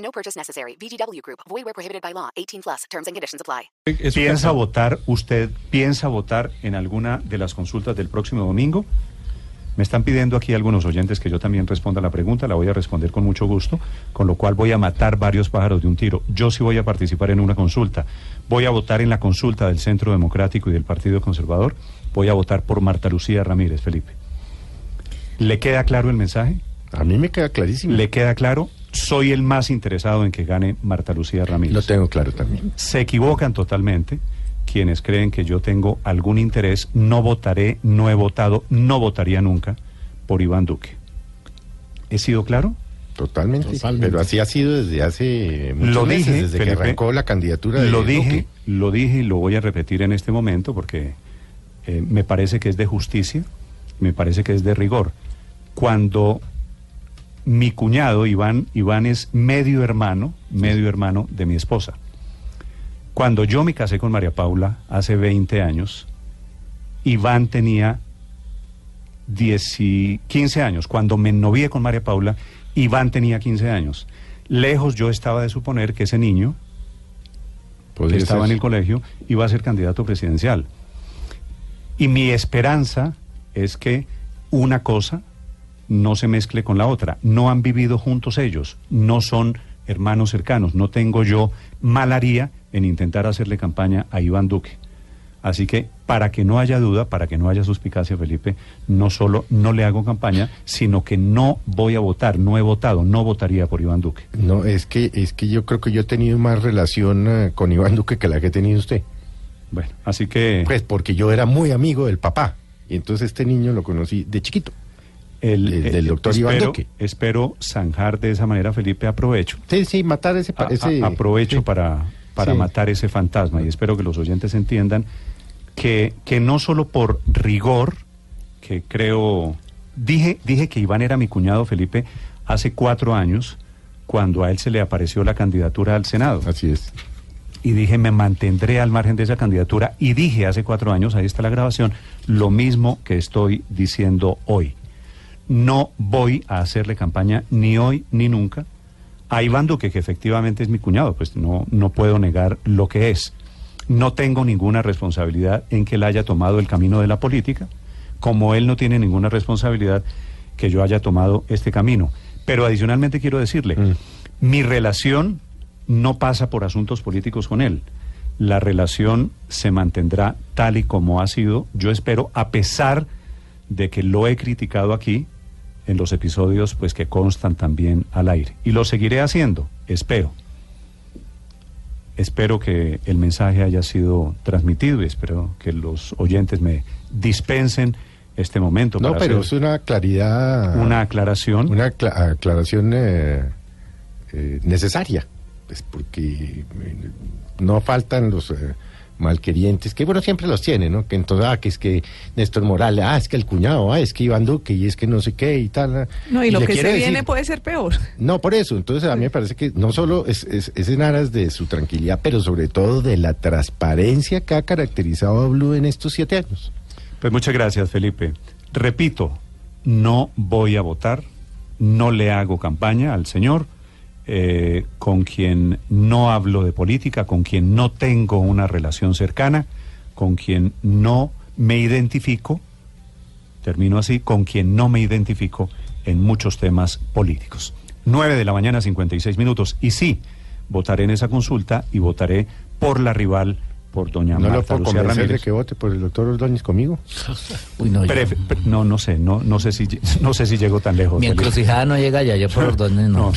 No purchase necessary. VGW Group. Void where prohibited by law. 18 plus. Terms and conditions apply. ¿Piensa votar, usted piensa votar en alguna de las consultas del próximo domingo? Me están pidiendo aquí algunos oyentes que yo también responda la pregunta, la voy a responder con mucho gusto, con lo cual voy a matar varios pájaros de un tiro. Yo sí voy a participar en una consulta. Voy a votar en la consulta del Centro Democrático y del Partido Conservador. Voy a votar por Marta Lucía Ramírez, Felipe. ¿Le queda claro el mensaje? A mí me queda clarísimo. ¿Le queda claro? Soy el más interesado en que gane Marta Lucía Ramírez. Lo tengo claro también. Se equivocan totalmente quienes creen que yo tengo algún interés. No votaré, no he votado, no votaría nunca por Iván Duque. ¿He sido claro? Totalmente. Pero así ha sido desde hace muchos Lo meses, dije, desde que arrancó la candidatura de Lo dije, Duque. lo dije y lo voy a repetir en este momento porque eh, me parece que es de justicia, me parece que es de rigor. Cuando mi cuñado Iván, Iván es medio hermano, medio hermano de mi esposa. Cuando yo me casé con María Paula hace 20 años, Iván tenía 10 y 15 años. Cuando me novié con María Paula, Iván tenía 15 años. Lejos yo estaba de suponer que ese niño que estaba en el colegio iba a ser candidato presidencial. Y mi esperanza es que una cosa no se mezcle con la otra. No han vivido juntos ellos, no son hermanos cercanos. No tengo yo malaría en intentar hacerle campaña a Iván Duque. Así que, para que no haya duda, para que no haya suspicacia, Felipe, no solo no le hago campaña, sino que no voy a votar, no he votado, no votaría por Iván Duque. No, es que, es que yo creo que yo he tenido más relación eh, con Iván Duque que la que ha tenido usted. Bueno, así que... Pues porque yo era muy amigo del papá. Y entonces este niño lo conocí de chiquito. El, del- del eh, doctor Iván espero, Duque. Espero zanjar de esa manera, Felipe, aprovecho. Sí, sí, matar ese... A- aprovecho sí. para, para Sí. matar ese fantasma y espero que los oyentes entiendan que, que no solo por rigor, que creo... Dije, dije que Iván era mi cuñado, Felipe, hace cuatro años, cuando a él se le apareció la candidatura al Senado Así es. y dije me mantendré al margen de esa candidatura y dije hace cuatro años, ahí está la grabación, lo mismo que estoy diciendo hoy. No voy a hacerle campaña ni hoy ni nunca a Iván Duque, que efectivamente es mi cuñado, pues no, no puedo negar lo que es. No tengo ninguna responsabilidad en que él haya tomado el camino de la política, como él no tiene ninguna responsabilidad que yo haya tomado este camino. Pero adicionalmente quiero decirle, Mm. mi relación no pasa por asuntos políticos con él. La relación se mantendrá tal y como ha sido, yo espero, a pesar de que lo he criticado aquí en los episodios pues que constan también al aire. Y lo seguiré haciendo, espero. Espero que el mensaje haya sido transmitido y espero que los oyentes me dispensen este momento No, para pero es una claridad... una aclaración. Una acla- aclaración eh, eh, necesaria, pues porque eh, no faltan los eh, malquerientes, que bueno, siempre los tiene, ¿no? Que entonces, ah, que es que Néstor Morales, ah, es que el cuñado, ah, es que Iván Duque, y es que no sé qué y tal. ah. No, y lo que se viene puede ser peor. No, por eso, entonces a mí me parece que no solo es, es, es en aras de su tranquilidad, pero sobre todo de la transparencia que ha caracterizado a Blue en estos siete años. Pues muchas gracias, Felipe. Repito, no voy a votar, no le hago campaña al señor, eh, con quien no hablo de política, con quien no tengo una relación cercana, con quien no me identifico, termino así, con quien no me identifico en muchos temas políticos. 9 de la mañana, 56 minutos. Y sí, votaré en esa consulta y votaré por la rival, por doña No lo Marta puedo Lucía convencer de Ramírez. que vote por el doctor Ordóñez conmigo. Uy, no, yo- Pref- pre- no, no sé, no, no sé si, no sé si llego tan lejos. mi encrucijada no llega allá, yo por Ordóñez no. No,